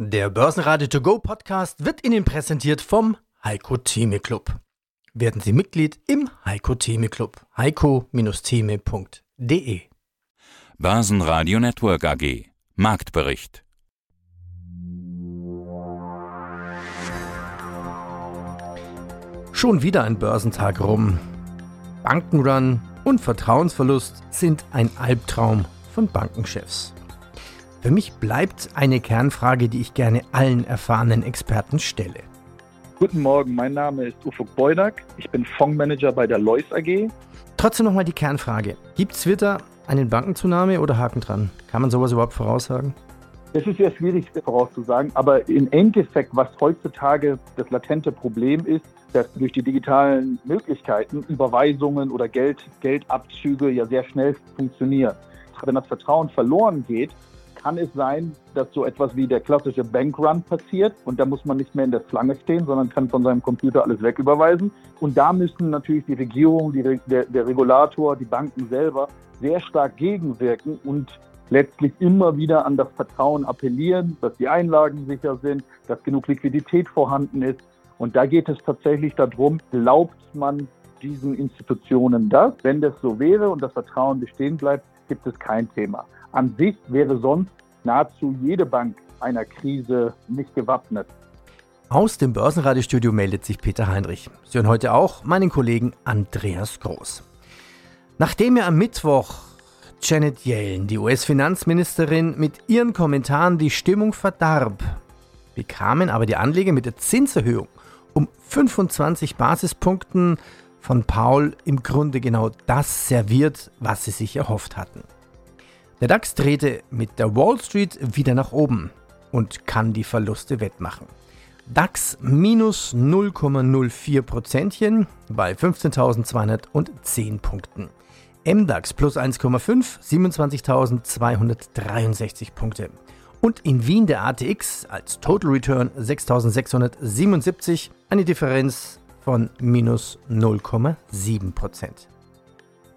Der Börsenradio To Go Podcast wird Ihnen präsentiert vom Heiko Theme Club. Werden Sie Mitglied im Heiko Theme Club. heiko-theme.de Börsenradio Network AG Marktbericht Schon wieder ein Börsentag rum. Bankenrun und Vertrauensverlust sind ein Albtraum von Bankenchefs. Für mich bleibt eine Kernfrage, die ich gerne allen erfahrenen Experten stelle. Guten Morgen, mein Name ist Ufuk Beudak. Ich bin Fondsmanager bei der Lois AG. Trotzdem nochmal die Kernfrage. Gibt es wieder einen Bankenzunahme oder Haken dran? Kann man sowas überhaupt voraussagen? Es ist sehr schwierig vorauszusagen, aber im Endeffekt, was heutzutage das latente Problem ist, dass durch die digitalen Möglichkeiten Überweisungen oder Geld, Geldabzüge ja sehr schnell funktionieren. Wenn das Vertrauen verloren geht, kann es sein, dass so etwas wie der klassische Bankrun passiert und da muss man nicht mehr in der Schlange stehen, sondern kann von seinem Computer alles wegüberweisen. Und da müssen natürlich die Regierung, die, der, der Regulator, die Banken selber sehr stark gegenwirken und letztlich immer wieder an das Vertrauen appellieren, dass die Einlagen sicher sind, dass genug Liquidität vorhanden ist. Und da geht es tatsächlich darum, glaubt man diesen Institutionen das? Wenn das so wäre und das Vertrauen bestehen bleibt, gibt es kein Thema. An sich wäre sonst nahezu jede Bank einer Krise nicht gewappnet. Aus dem Börsenradiostudio meldet sich Peter Heinrich. Sie hören heute auch meinen Kollegen Andreas Groß. Nachdem er am Mittwoch Janet Yellen, die US-Finanzministerin, mit ihren Kommentaren die Stimmung verdarb, bekamen aber die Anleger mit der Zinserhöhung um 25 Basispunkten von Paul im Grunde genau das serviert, was sie sich erhofft hatten. Der DAX drehte mit der Wall Street wieder nach oben und kann die Verluste wettmachen. DAX minus 0,04 Prozentchen bei 15.210 Punkten. MDAX plus 1,5, 27.263 Punkte. Und in Wien der ATX als Total Return 6.677, eine Differenz von minus 0,7 Prozent.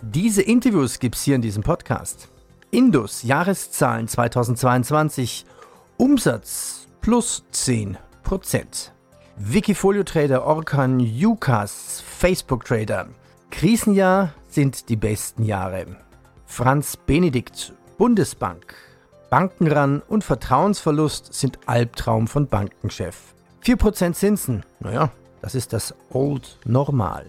Diese Interviews gibt es hier in diesem Podcast. Indus Jahreszahlen 2022 Umsatz plus 10%. Wikifolio Trader Orkan Ucas Facebook Trader Krisenjahr sind die besten Jahre. Franz Benedikt Bundesbank Bankenran und Vertrauensverlust sind Albtraum von Bankenchef. 4% Zinsen, naja, das ist das Old Normal.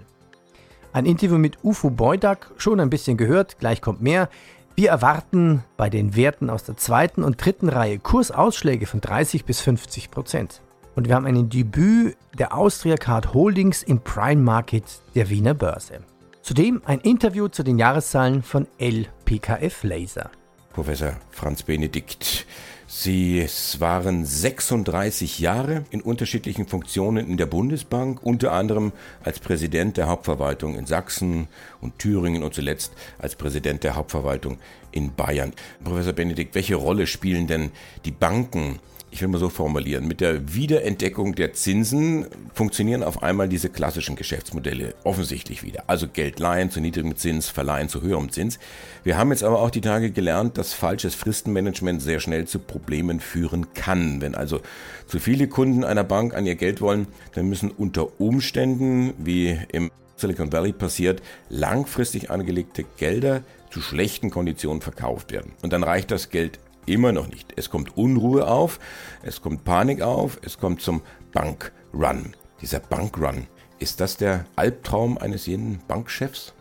Ein Interview mit Ufo Beudak, schon ein bisschen gehört, gleich kommt mehr. Wir erwarten bei den Werten aus der zweiten und dritten Reihe Kursausschläge von 30 bis 50 Prozent. Und wir haben ein Debüt der Austria Card Holdings im Prime Market der Wiener Börse. Zudem ein Interview zu den Jahreszahlen von LPKF Laser. Professor Franz Benedikt, Sie waren 36 Jahre in unterschiedlichen Funktionen in der Bundesbank, unter anderem als Präsident der Hauptverwaltung in Sachsen und Thüringen und zuletzt als Präsident der Hauptverwaltung in Bayern. Professor Benedikt, welche Rolle spielen denn die Banken ich will mal so formulieren, mit der Wiederentdeckung der Zinsen funktionieren auf einmal diese klassischen Geschäftsmodelle offensichtlich wieder. Also Geld leihen zu niedrigem Zins, verleihen zu höherem Zins. Wir haben jetzt aber auch die Tage gelernt, dass falsches Fristenmanagement sehr schnell zu Problemen führen kann. Wenn also zu viele Kunden einer Bank an ihr Geld wollen, dann müssen unter Umständen, wie im Silicon Valley passiert, langfristig angelegte Gelder zu schlechten Konditionen verkauft werden. Und dann reicht das Geld Immer noch nicht. Es kommt Unruhe auf, es kommt Panik auf, es kommt zum Bankrun. Dieser Bankrun, ist das der Albtraum eines jeden Bankchefs?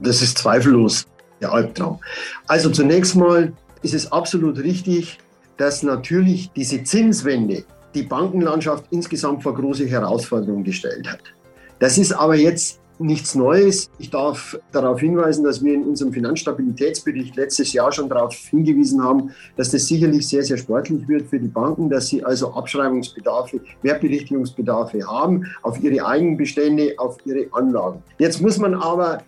Das ist zweifellos der Albtraum. Also zunächst mal ist es absolut richtig, dass natürlich diese Zinswende die Bankenlandschaft insgesamt vor große Herausforderungen gestellt hat. Das ist aber jetzt nichts Neues. Ich darf darauf hinweisen, dass wir in unserem Finanzstabilitätsbericht letztes Jahr schon darauf hingewiesen haben, dass das sicherlich sehr, sehr sportlich wird für die Banken, dass sie also Abschreibungsbedarfe, Wertberichtigungsbedarfe haben auf ihre Eigenbestände, auf ihre Anlagen. Jetzt muss man aber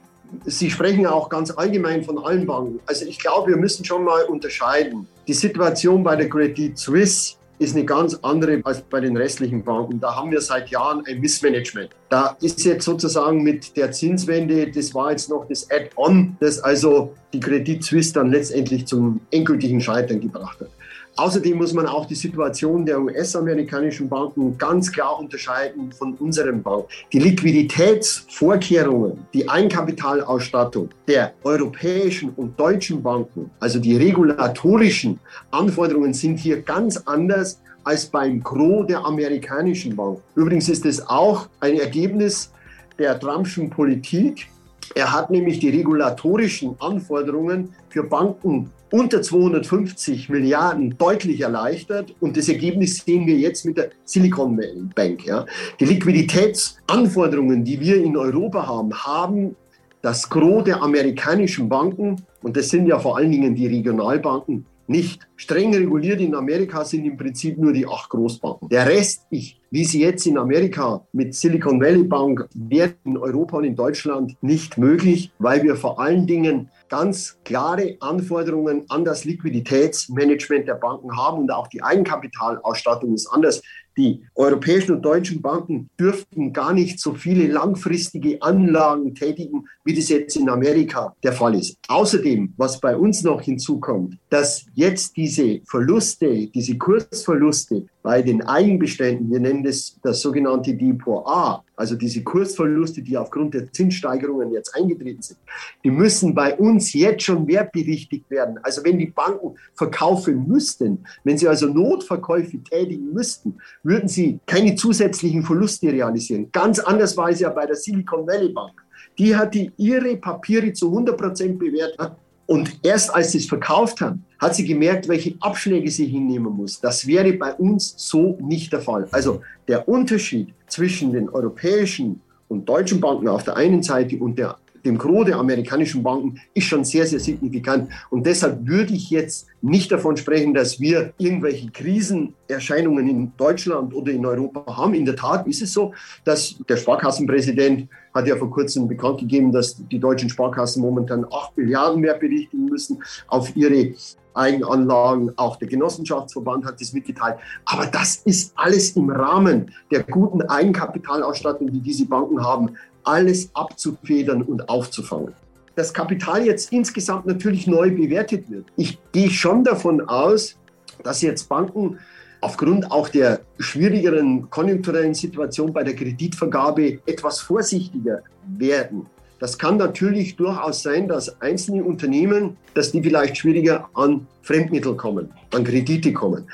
Sie sprechen auch ganz allgemein von allen Banken. Also ich glaube, wir müssen schon mal unterscheiden. Die Situation bei der Credit Suisse ist eine ganz andere als bei den restlichen Banken. Da haben wir seit Jahren ein Missmanagement. Da ist jetzt sozusagen mit der Zinswende, das war jetzt noch das Add-on, das also die Credit Suisse dann letztendlich zum endgültigen Scheitern gebracht hat. Außerdem muss man auch die Situation der US-amerikanischen Banken ganz klar unterscheiden von unseren Banken. Die Liquiditätsvorkehrungen, die Eigenkapitalausstattung der europäischen und deutschen Banken, also die regulatorischen Anforderungen sind hier ganz anders als beim Gros der amerikanischen Banken. Übrigens ist es auch ein Ergebnis der Trumpschen Politik. Er hat nämlich die regulatorischen Anforderungen für Banken unter 250 Milliarden deutlich erleichtert. Und das Ergebnis sehen wir jetzt mit der Silicon Bank. Ja. Die Liquiditätsanforderungen, die wir in Europa haben, haben das Gros der amerikanischen Banken, und das sind ja vor allen Dingen die Regionalbanken, nicht. Streng reguliert in Amerika sind im Prinzip nur die acht Großbanken. Der Rest, ich, wie sie jetzt in Amerika mit Silicon Valley Bank, wäre in Europa und in Deutschland nicht möglich, weil wir vor allen Dingen ganz klare Anforderungen an das Liquiditätsmanagement der Banken haben und auch die Eigenkapitalausstattung ist anders. Die europäischen und deutschen Banken dürften gar nicht so viele langfristige Anlagen tätigen, wie das jetzt in Amerika der Fall ist. Außerdem, was bei uns noch hinzukommt, dass jetzt diese Verluste, diese Kursverluste bei den Eigenbeständen, wir nennen das das sogenannte Depot A, also diese Kursverluste, die aufgrund der Zinssteigerungen jetzt eingetreten sind, die müssen bei uns jetzt schon wertberichtigt werden. Also wenn die Banken verkaufen müssten, wenn sie also Notverkäufe tätigen müssten, würden sie keine zusätzlichen Verluste realisieren. Ganz anders war es ja bei der Silicon Valley Bank. Die hatte ihre Papiere zu 100 Prozent bewertet und erst als sie es verkauft haben, hat sie gemerkt, welche Abschläge sie hinnehmen muss. Das wäre bei uns so nicht der Fall. Also der Unterschied zwischen den europäischen und deutschen Banken auf der einen Seite und der, dem Gros der amerikanischen Banken ist schon sehr, sehr signifikant. Und deshalb würde ich jetzt nicht davon sprechen, dass wir irgendwelche Krisenerscheinungen in Deutschland oder in Europa haben. In der Tat ist es so, dass der Sparkassenpräsident hat ja vor kurzem bekannt gegeben, dass die deutschen Sparkassen momentan 8 Milliarden mehr berichtigen müssen auf ihre Eigenanlagen. Auch der Genossenschaftsverband hat das mitgeteilt. Aber das ist alles im Rahmen der guten Eigenkapitalausstattung, die diese Banken haben, alles abzufedern und aufzufangen das Kapital jetzt insgesamt natürlich neu bewertet wird. Ich gehe schon davon aus, dass jetzt Banken aufgrund auch der schwierigeren konjunkturellen Situation bei der Kreditvergabe etwas vorsichtiger werden. Das kann natürlich durchaus sein, dass einzelne Unternehmen, dass die vielleicht schwieriger an Fremdmittel kommen, an Kredite kommen.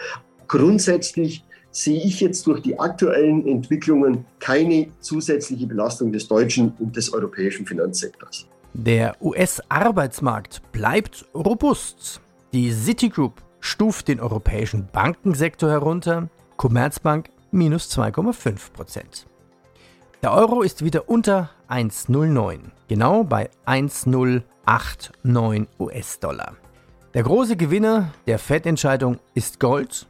Grundsätzlich sehe ich jetzt durch die aktuellen Entwicklungen keine zusätzliche Belastung des deutschen und des europäischen Finanzsektors. Der US-Arbeitsmarkt bleibt robust. Die Citigroup stuft den europäischen Bankensektor herunter, Commerzbank minus 2,5 Prozent. Der Euro ist wieder unter 1,09, genau bei 1,089 US-Dollar. Der große Gewinner der Fettentscheidung ist Gold.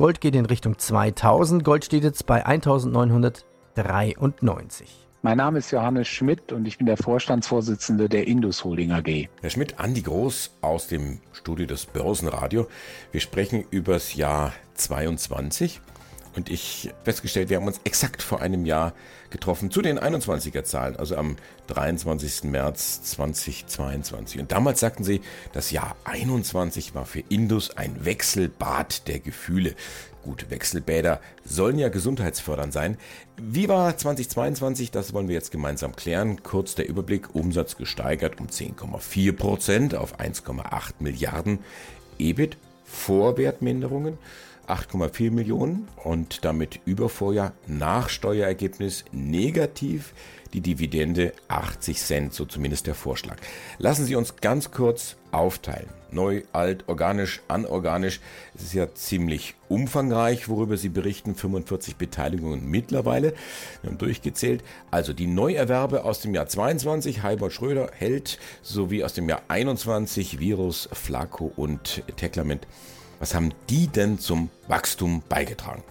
Gold geht in Richtung 2000, Gold steht jetzt bei 1993. Mein Name ist Johannes Schmidt und ich bin der Vorstandsvorsitzende der Indus Holding AG. Herr Schmidt, Andi Groß aus dem Studio des Börsenradio. Wir sprechen über das Jahr 22 und ich festgestellt, wir haben uns exakt vor einem Jahr getroffen zu den 21er Zahlen, also am 23. März 2022. Und damals sagten sie, das Jahr 21 war für Indus ein Wechselbad der Gefühle. Gut, Wechselbäder sollen ja gesundheitsfördernd sein. Wie war 2022? Das wollen wir jetzt gemeinsam klären. Kurz der Überblick. Umsatz gesteigert um 10,4 Prozent auf 1,8 Milliarden. EBIT Vorwertminderungen 8,4 Millionen und damit über Vorjahr Nachsteuerergebnis negativ die Dividende 80 Cent, so zumindest der Vorschlag. Lassen Sie uns ganz kurz aufteilen. Neu, alt, organisch, anorganisch. Es ist ja ziemlich umfangreich, worüber Sie berichten. 45 Beteiligungen mittlerweile. Wir haben durchgezählt. Also die Neuerwerbe aus dem Jahr 22, Heibert Schröder, Held, sowie aus dem Jahr 21, Virus, Flaco und Teclament. Was haben die denn zum Wachstum beigetragen?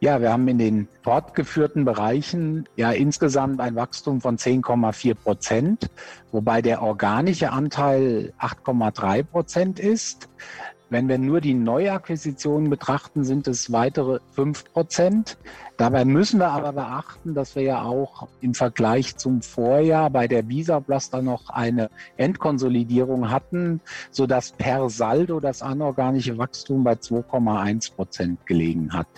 Ja, wir haben in den fortgeführten Bereichen ja insgesamt ein Wachstum von 10,4 Prozent, wobei der organische Anteil 8,3 Prozent ist. Wenn wir nur die Neuakquisitionen betrachten, sind es weitere 5 Prozent. Dabei müssen wir aber beachten, dass wir ja auch im Vergleich zum Vorjahr bei der Visa Blaster noch eine Endkonsolidierung hatten, sodass per Saldo das anorganische Wachstum bei 2,1 Prozent gelegen hat.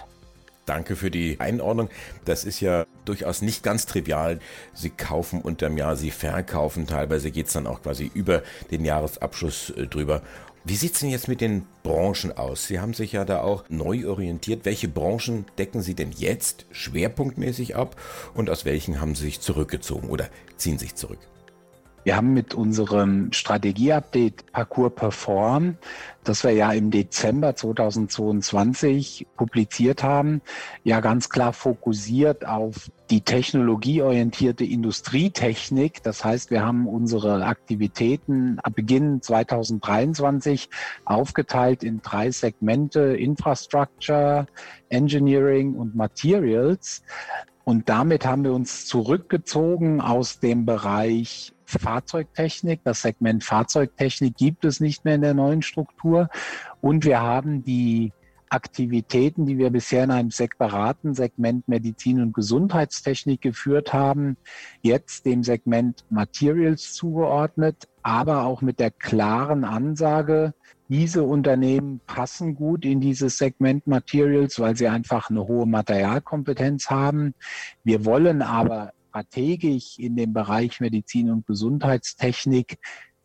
Danke für die Einordnung. Das ist ja durchaus nicht ganz trivial. Sie kaufen unterm Jahr, Sie verkaufen. Teilweise geht es dann auch quasi über den Jahresabschluss äh, drüber. Wie sieht es denn jetzt mit den Branchen aus? Sie haben sich ja da auch neu orientiert. Welche Branchen decken Sie denn jetzt schwerpunktmäßig ab und aus welchen haben Sie sich zurückgezogen oder ziehen sich zurück? Wir haben mit unserem Strategieupdate Parcours Perform, das wir ja im Dezember 2022 publiziert haben, ja ganz klar fokussiert auf die technologieorientierte Industrietechnik. Das heißt, wir haben unsere Aktivitäten ab Beginn 2023 aufgeteilt in drei Segmente Infrastructure, Engineering und Materials. Und damit haben wir uns zurückgezogen aus dem Bereich Fahrzeugtechnik. Das Segment Fahrzeugtechnik gibt es nicht mehr in der neuen Struktur. Und wir haben die Aktivitäten, die wir bisher in einem separaten Segment Medizin und Gesundheitstechnik geführt haben, jetzt dem Segment Materials zugeordnet, aber auch mit der klaren Ansage, diese Unternehmen passen gut in dieses Segment Materials, weil sie einfach eine hohe Materialkompetenz haben. Wir wollen aber strategisch in dem Bereich Medizin und Gesundheitstechnik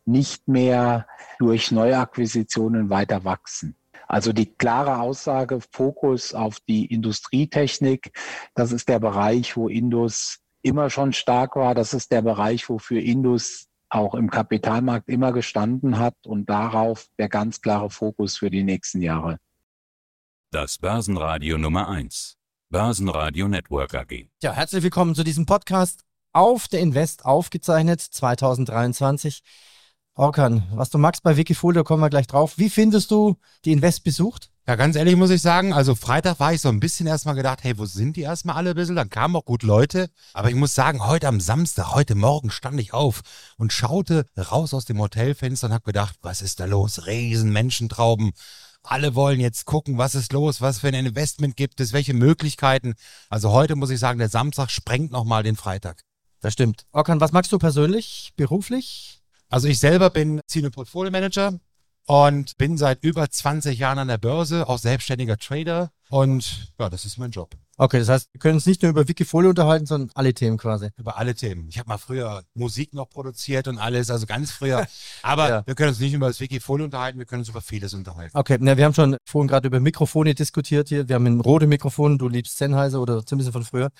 nicht mehr durch Neuakquisitionen weiter wachsen. Also die klare Aussage, Fokus auf die Industrietechnik, das ist der Bereich, wo Indus immer schon stark war. Das ist der Bereich, wofür Indus auch im Kapitalmarkt immer gestanden hat und darauf der ganz klare Fokus für die nächsten Jahre. Das Börsenradio Nummer 1. Börsenradio Network AG. Ja, herzlich willkommen zu diesem Podcast auf der Invest aufgezeichnet 2023. Orkan, was du magst bei Wikifolio, kommen wir gleich drauf. Wie findest du die Invest besucht? Ja, ganz ehrlich muss ich sagen, also Freitag war ich so ein bisschen erstmal gedacht, hey, wo sind die erstmal alle ein bisschen? Dann kamen auch gut Leute. Aber ich muss sagen, heute am Samstag, heute Morgen stand ich auf und schaute raus aus dem Hotelfenster und habe gedacht, was ist da los? Riesen Menschentrauben alle wollen jetzt gucken, was ist los, was für ein Investment gibt es, welche Möglichkeiten. Also heute muss ich sagen, der Samstag sprengt nochmal den Freitag. Das stimmt. Orkan, was magst du persönlich, beruflich? Also ich selber bin Senior Portfolio Manager und bin seit über 20 Jahren an der Börse, auch selbstständiger Trader und ja, das ist mein Job. Okay, das heißt, wir können uns nicht nur über Wikifolio unterhalten, sondern alle Themen quasi. Über alle Themen. Ich habe mal früher Musik noch produziert und alles, also ganz früher. Aber ja. wir können uns nicht über das Wikifolio unterhalten, wir können uns über vieles unterhalten. Okay, na, wir haben schon vorhin gerade über Mikrofone diskutiert hier. Wir haben ein rote Mikrofon, du liebst Sennheiser oder zumindest von früher.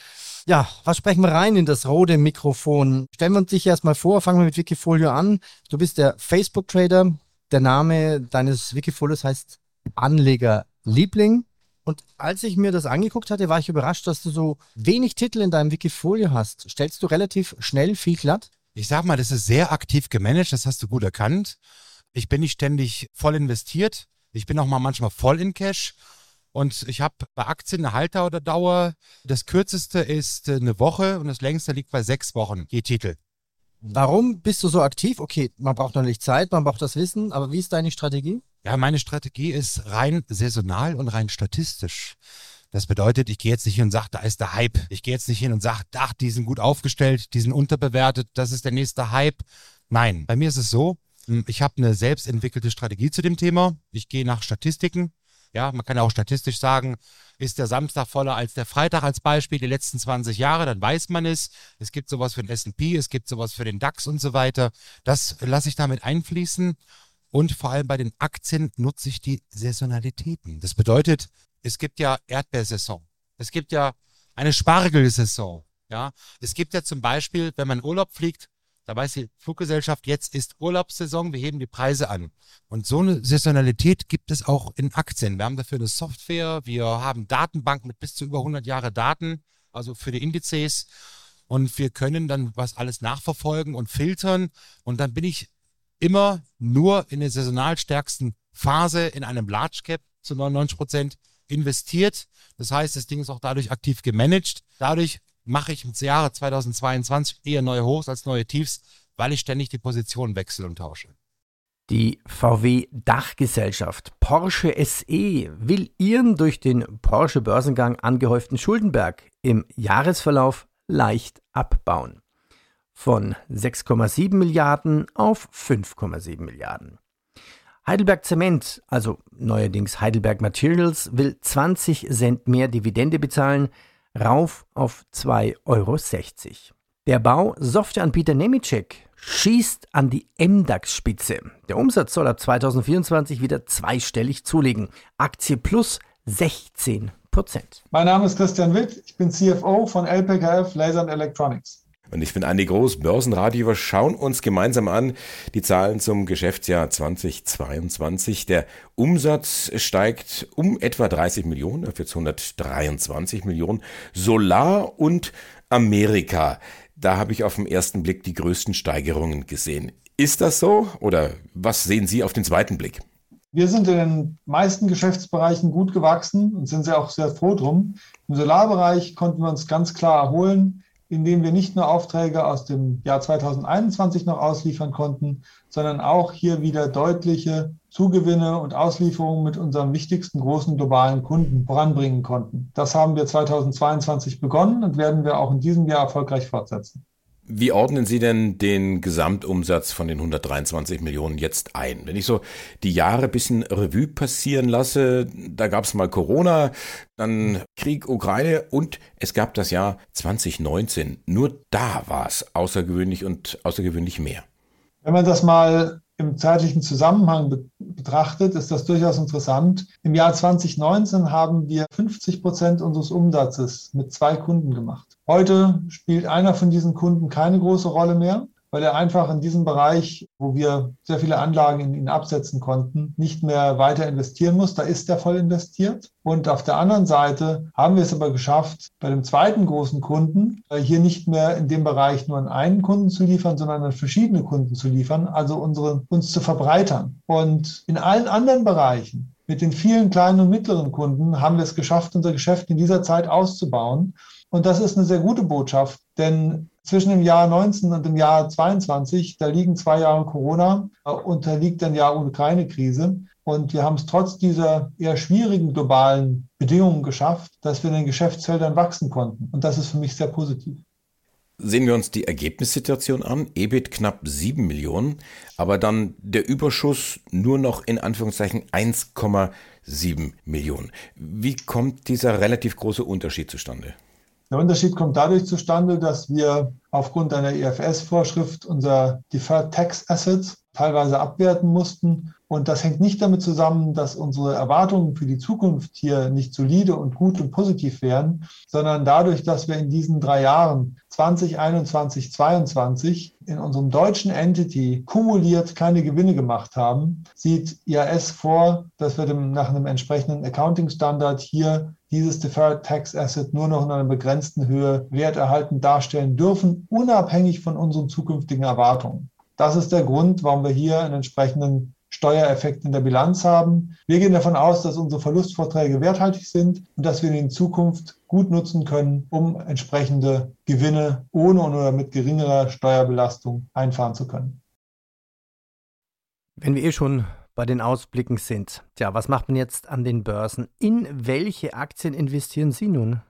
Ja, was sprechen wir rein in das rote Mikrofon? Stellen wir uns dich erstmal vor, fangen wir mit Wikifolio an. Du bist der Facebook-Trader. Der Name deines Wikifolios heißt Anlegerliebling. Und als ich mir das angeguckt hatte, war ich überrascht, dass du so wenig Titel in deinem Wikifolio hast. Stellst du relativ schnell viel glatt? Ich sag mal, das ist sehr aktiv gemanagt, das hast du gut erkannt. Ich bin nicht ständig voll investiert. Ich bin auch mal manchmal voll in Cash. Und ich habe bei Aktien eine Halter oder Dauer. Das kürzeste ist äh, eine Woche und das längste liegt bei sechs Wochen je Titel. Warum bist du so aktiv? Okay, man braucht natürlich Zeit, man braucht das Wissen, aber wie ist deine Strategie? Ja, meine Strategie ist rein saisonal und rein statistisch. Das bedeutet, ich gehe jetzt nicht hin und sage, da ist der Hype. Ich gehe jetzt nicht hin und sage, ach, die sind gut aufgestellt, die sind unterbewertet, das ist der nächste Hype. Nein, bei mir ist es so, hm, ich habe eine selbst entwickelte Strategie zu dem Thema. Ich gehe nach Statistiken. Ja, man kann ja auch statistisch sagen, ist der Samstag voller als der Freitag als Beispiel, die letzten 20 Jahre, dann weiß man es. Es gibt sowas für den S&P, es gibt sowas für den DAX und so weiter. Das lasse ich damit einfließen. Und vor allem bei den Aktien nutze ich die Saisonalitäten. Das bedeutet, es gibt ja Erdbeersaison. Es gibt ja eine Spargelsaison. Ja, es gibt ja zum Beispiel, wenn man Urlaub fliegt, da weiß die Fluggesellschaft, jetzt ist Urlaubssaison, wir heben die Preise an. Und so eine Saisonalität gibt es auch in Aktien. Wir haben dafür eine Software, wir haben Datenbanken mit bis zu über 100 Jahre Daten, also für die Indizes. Und wir können dann was alles nachverfolgen und filtern. Und dann bin ich immer nur in der saisonal stärksten Phase in einem Large Cap zu 99 Prozent investiert. Das heißt, das Ding ist auch dadurch aktiv gemanagt. Dadurch mache ich im Jahre 2022 eher neue Hochs als neue Tiefs, weil ich ständig die Position wechsle und tausche. Die VW-Dachgesellschaft Porsche SE will ihren durch den Porsche-Börsengang angehäuften Schuldenberg im Jahresverlauf leicht abbauen. Von 6,7 Milliarden auf 5,7 Milliarden. Heidelberg Zement, also neuerdings Heidelberg Materials, will 20 Cent mehr Dividende bezahlen, rauf auf 2,60 Euro. Der Bau Softwareanbieter Nemetschek schießt an die MDAX-Spitze. Der Umsatz soll ab 2024 wieder zweistellig zulegen. Aktie plus 16 Prozent. Mein Name ist Christian Witt, ich bin CFO von LPKF Laser Electronics. Und ich bin Andi Groß, Börsenradio. Wir schauen uns gemeinsam an die Zahlen zum Geschäftsjahr 2022. Der Umsatz steigt um etwa 30 Millionen, auf jetzt 123 Millionen. Solar und Amerika da habe ich auf den ersten Blick die größten Steigerungen gesehen. Ist das so oder was sehen Sie auf den zweiten Blick? Wir sind in den meisten Geschäftsbereichen gut gewachsen und sind sehr auch sehr froh drum. Im Solarbereich konnten wir uns ganz klar erholen indem wir nicht nur Aufträge aus dem Jahr 2021 noch ausliefern konnten, sondern auch hier wieder deutliche Zugewinne und Auslieferungen mit unserem wichtigsten großen globalen Kunden voranbringen konnten. Das haben wir 2022 begonnen und werden wir auch in diesem Jahr erfolgreich fortsetzen. Wie ordnen Sie denn den Gesamtumsatz von den 123 Millionen jetzt ein? Wenn ich so die Jahre bisschen Revue passieren lasse, da gab es mal Corona, dann Krieg Ukraine und es gab das Jahr 2019. Nur da war es außergewöhnlich und außergewöhnlich mehr. Wenn man das mal im zeitlichen Zusammenhang be betrachtet, ist das durchaus interessant. Im Jahr 2019 haben wir 50 Prozent unseres Umsatzes mit zwei Kunden gemacht. Heute spielt einer von diesen Kunden keine große Rolle mehr weil er einfach in diesem Bereich, wo wir sehr viele Anlagen in ihn absetzen konnten, nicht mehr weiter investieren muss. Da ist er voll investiert. Und auf der anderen Seite haben wir es aber geschafft, bei dem zweiten großen Kunden äh, hier nicht mehr in dem Bereich nur an einen Kunden zu liefern, sondern an verschiedene Kunden zu liefern, also unsere, uns zu verbreitern. Und in allen anderen Bereichen mit den vielen kleinen und mittleren Kunden haben wir es geschafft, unser Geschäft in dieser Zeit auszubauen. Und das ist eine sehr gute Botschaft, denn zwischen dem Jahr 19 und dem Jahr 22, da liegen zwei Jahre Corona äh, und da liegt ein Jahr Ukraine-Krise. Und wir haben es trotz dieser eher schwierigen globalen Bedingungen geschafft, dass wir in den Geschäftsfeldern wachsen konnten. Und das ist für mich sehr positiv. Sehen wir uns die Ergebnissituation an. EBIT knapp 7 Millionen, aber dann der Überschuss nur noch in Anführungszeichen 1,7 Millionen. Wie kommt dieser relativ große Unterschied zustande? Der Unterschied kommt dadurch zustande, dass wir aufgrund einer IFS-Vorschrift unser Deferred Tax Assets teilweise abwerten mussten. Und das hängt nicht damit zusammen, dass unsere Erwartungen für die Zukunft hier nicht solide und gut und positiv wären, sondern dadurch, dass wir in diesen drei Jahren 2021, 2022 in unserem deutschen Entity kumuliert keine Gewinne gemacht haben, sieht IAS vor, dass wir dem, nach einem entsprechenden Accounting-Standard hier dieses Deferred Tax Asset nur noch in einer begrenzten Höhe werterhaltend darstellen dürfen, unabhängig von unseren zukünftigen Erwartungen. Das ist der Grund, warum wir hier einen entsprechenden Steuereffekt in der Bilanz haben. Wir gehen davon aus, dass unsere Verlustvorträge werthaltig sind und dass wir in Zukunft gut nutzen können, um entsprechende Gewinne ohne oder mit geringerer Steuerbelastung einfahren zu können. Wenn wir eh schon bei den Ausblicken sind, tja, was macht man jetzt an den Börsen? In welche Aktien investieren Sie nun?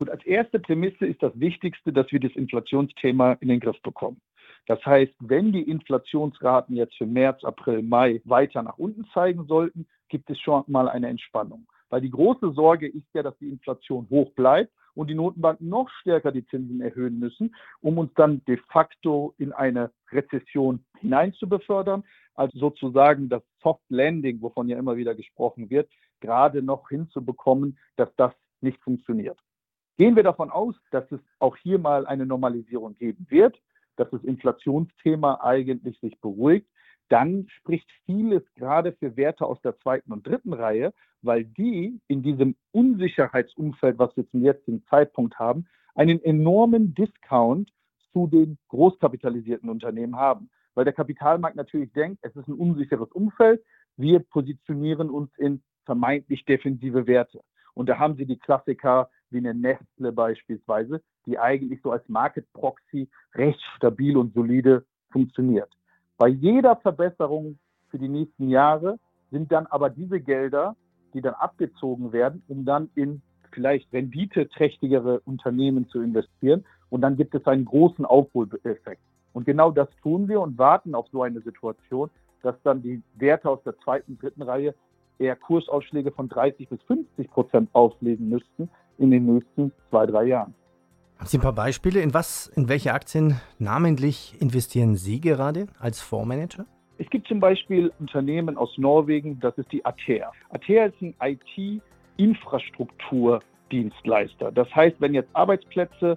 Gut, als erste Prämisse ist das Wichtigste, dass wir das Inflationsthema in den Griff bekommen. Das heißt, wenn die Inflationsraten jetzt für März, April, Mai weiter nach unten zeigen sollten, gibt es schon mal eine Entspannung. Weil die große Sorge ist ja, dass die Inflation hoch bleibt und die Notenbanken noch stärker die Zinsen erhöhen müssen, um uns dann de facto in eine Rezession hinein zu befördern. Also sozusagen das Soft Landing, wovon ja immer wieder gesprochen wird, gerade noch hinzubekommen, dass das nicht funktioniert. Gehen wir davon aus, dass es auch hier mal eine Normalisierung geben wird, dass das Inflationsthema eigentlich sich beruhigt, dann spricht vieles gerade für Werte aus der zweiten und dritten Reihe, weil die in diesem Unsicherheitsumfeld, was wir zum jetzigen Zeitpunkt haben, einen enormen Discount zu den großkapitalisierten Unternehmen haben. Weil der Kapitalmarkt natürlich denkt, es ist ein unsicheres Umfeld, wir positionieren uns in vermeintlich defensive Werte. Und da haben Sie die Klassiker wie eine Nestle beispielsweise, die eigentlich so als Market Proxy recht stabil und solide funktioniert. Bei jeder Verbesserung für die nächsten Jahre sind dann aber diese Gelder, die dann abgezogen werden, um dann in vielleicht renditeträchtigere Unternehmen zu investieren. Und dann gibt es einen großen Aufholeffekt. Und genau das tun wir und warten auf so eine Situation, dass dann die Werte aus der zweiten, dritten Reihe eher Kursausschläge von 30 bis 50 Prozent auflegen müssten in den nächsten zwei, drei Jahren. Haben Sie ein paar Beispiele? In was, in welche Aktien namentlich investieren Sie gerade als Fondsmanager? Es gibt zum Beispiel Unternehmen aus Norwegen, das ist die Atea. Atea ist ein IT-Infrastrukturdienstleister. Das heißt, wenn jetzt Arbeitsplätze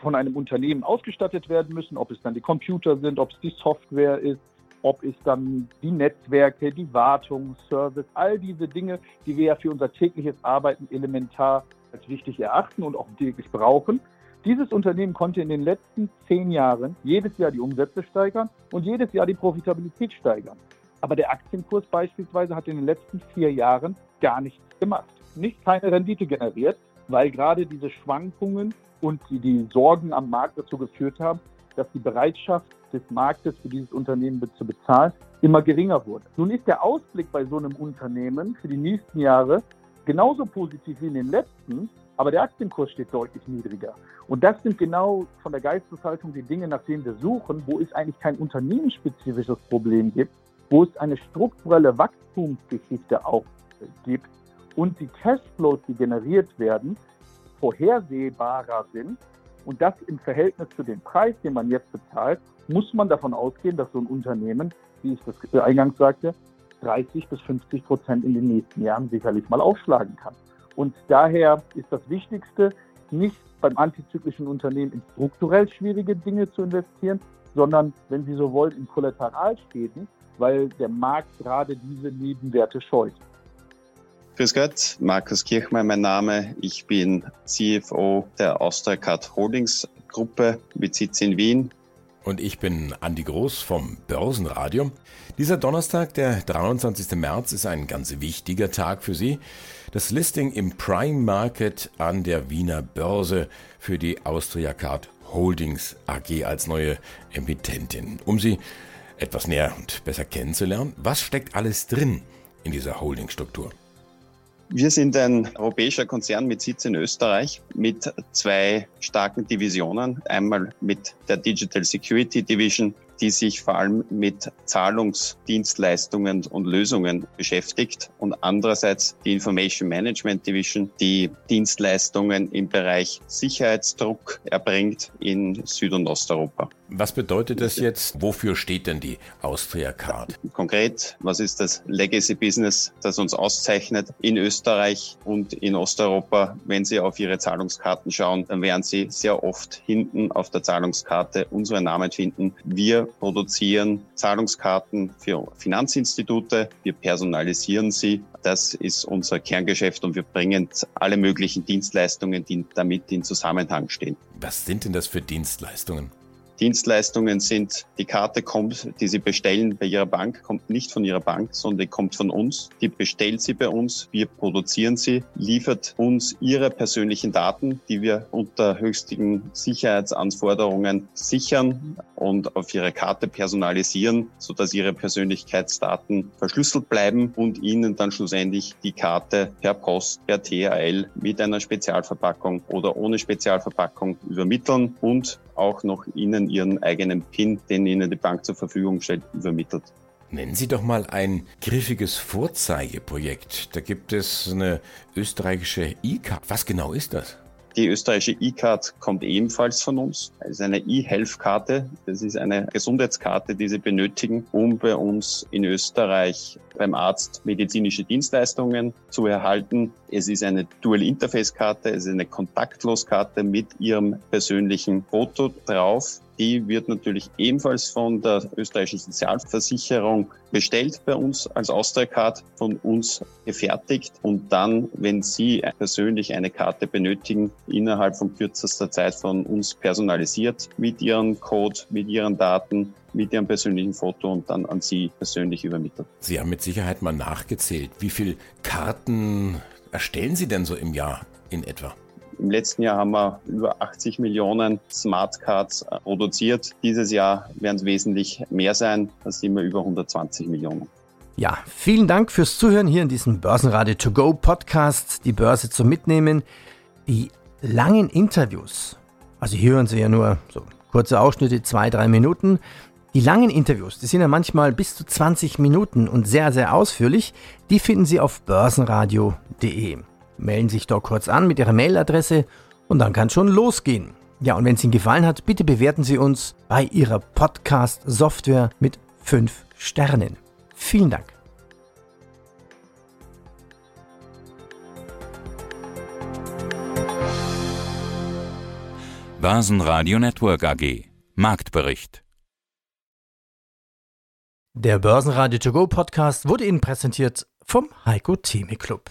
von einem Unternehmen ausgestattet werden müssen, ob es dann die Computer sind, ob es die Software ist, ob es dann die Netzwerke, die Wartung, Service, all diese Dinge, die wir ja für unser tägliches Arbeiten elementar als wichtig erachten und auch täglich brauchen. Dieses Unternehmen konnte in den letzten zehn Jahren jedes Jahr die Umsätze steigern und jedes Jahr die Profitabilität steigern. Aber der Aktienkurs beispielsweise hat in den letzten vier Jahren gar nichts gemacht. Nicht keine Rendite generiert, weil gerade diese Schwankungen und die, die Sorgen am Markt dazu geführt haben, dass die Bereitschaft des Marktes für dieses Unternehmen zu bezahlen immer geringer wurde. Nun ist der Ausblick bei so einem Unternehmen für die nächsten Jahre genauso positiv wie in den letzten, aber der Aktienkurs steht deutlich niedriger. Und das sind genau von der Geisteshaltung die Dinge, nach denen wir suchen, wo es eigentlich kein unternehmensspezifisches Problem gibt, wo es eine strukturelle Wachstumsgeschichte auch gibt und die Cashflows, die generiert werden, vorhersehbarer sind und das im Verhältnis zu dem Preis, den man jetzt bezahlt, muss man davon ausgehen, dass so ein Unternehmen, wie ich das eingangs sagte, 30 bis 50 Prozent in den nächsten Jahren sicherlich mal aufschlagen kann. Und daher ist das Wichtigste, nicht beim antizyklischen Unternehmen in strukturell schwierige Dinge zu investieren, sondern, wenn Sie so wollen, in Kollateralschäden, weil der Markt gerade diese Nebenwerte scheut. Grüß Gott, Markus Kirchmeier mein Name. Ich bin CFO der Austriacard Holdings Gruppe mit Sitz in Wien. Und ich bin Andi Groß vom Börsenradio. Dieser Donnerstag, der 23. März, ist ein ganz wichtiger Tag für Sie. Das Listing im Prime Market an der Wiener Börse für die Austriacard Holdings AG als neue Emittentin. Um Sie etwas näher und besser kennenzulernen, was steckt alles drin in dieser Holdingstruktur? Wir sind ein europäischer Konzern mit Sitz in Österreich mit zwei starken Divisionen. Einmal mit der Digital Security Division, die sich vor allem mit Zahlungsdienstleistungen und Lösungen beschäftigt und andererseits die Information Management Division, die Dienstleistungen im Bereich Sicherheitsdruck erbringt in Süd- und Osteuropa. Was bedeutet das jetzt? Wofür steht denn die Austria Card? Konkret, was ist das Legacy Business, das uns auszeichnet in Österreich und in Osteuropa? Wenn Sie auf Ihre Zahlungskarten schauen, dann werden Sie sehr oft hinten auf der Zahlungskarte unseren Namen finden. Wir produzieren Zahlungskarten für Finanzinstitute. Wir personalisieren sie. Das ist unser Kerngeschäft und wir bringen alle möglichen Dienstleistungen, die damit in Zusammenhang stehen. Was sind denn das für Dienstleistungen? Dienstleistungen sind, die Karte kommt, die Sie bestellen bei Ihrer Bank, kommt nicht von Ihrer Bank, sondern die kommt von uns. Die bestellt sie bei uns, wir produzieren sie, liefert uns Ihre persönlichen Daten, die wir unter höchsten Sicherheitsanforderungen sichern und auf Ihre Karte personalisieren, sodass Ihre Persönlichkeitsdaten verschlüsselt bleiben und Ihnen dann schlussendlich die Karte per Post, per THL mit einer Spezialverpackung oder ohne Spezialverpackung übermitteln und auch noch Ihnen Ihren eigenen PIN, den Ihnen die Bank zur Verfügung stellt, übermittelt. Nennen Sie doch mal ein griffiges Vorzeigeprojekt. Da gibt es eine österreichische E-Card. Was genau ist das? Die österreichische E-Card kommt ebenfalls von uns. Es ist eine E-Health-Karte. Das ist eine Gesundheitskarte, die Sie benötigen, um bei uns in Österreich beim Arzt medizinische Dienstleistungen zu erhalten. Es ist eine Dual-Interface-Karte, es ist eine Kontaktlos-Karte mit Ihrem persönlichen Foto drauf. Die wird natürlich ebenfalls von der österreichischen Sozialversicherung bestellt bei uns als Austriacard, von uns gefertigt und dann, wenn Sie persönlich eine Karte benötigen, innerhalb von kürzester Zeit von uns personalisiert mit Ihrem Code, mit Ihren Daten, mit Ihrem persönlichen Foto und dann an Sie persönlich übermittelt. Sie haben mit Sicherheit mal nachgezählt. Wie viele Karten erstellen Sie denn so im Jahr in etwa? Im letzten Jahr haben wir über 80 Millionen Smartcards produziert. Dieses Jahr werden es wesentlich mehr sein. Da sind wir über 120 Millionen. Ja, vielen Dank fürs Zuhören hier in diesem Börsenradio To Go Podcast, die Börse zum Mitnehmen. Die langen Interviews, also hier hören Sie ja nur so kurze Ausschnitte, zwei, drei Minuten. Die langen Interviews, die sind ja manchmal bis zu 20 Minuten und sehr, sehr ausführlich. Die finden Sie auf börsenradio.de. Melden Sie sich dort kurz an mit Ihrer Mailadresse und dann kann es schon losgehen. Ja, und wenn es Ihnen gefallen hat, bitte bewerten Sie uns bei Ihrer Podcast-Software mit 5 Sternen. Vielen Dank. Börsenradio Network AG Marktbericht Der Börsenradio To Go Podcast wurde Ihnen präsentiert vom Heiko Theme Club.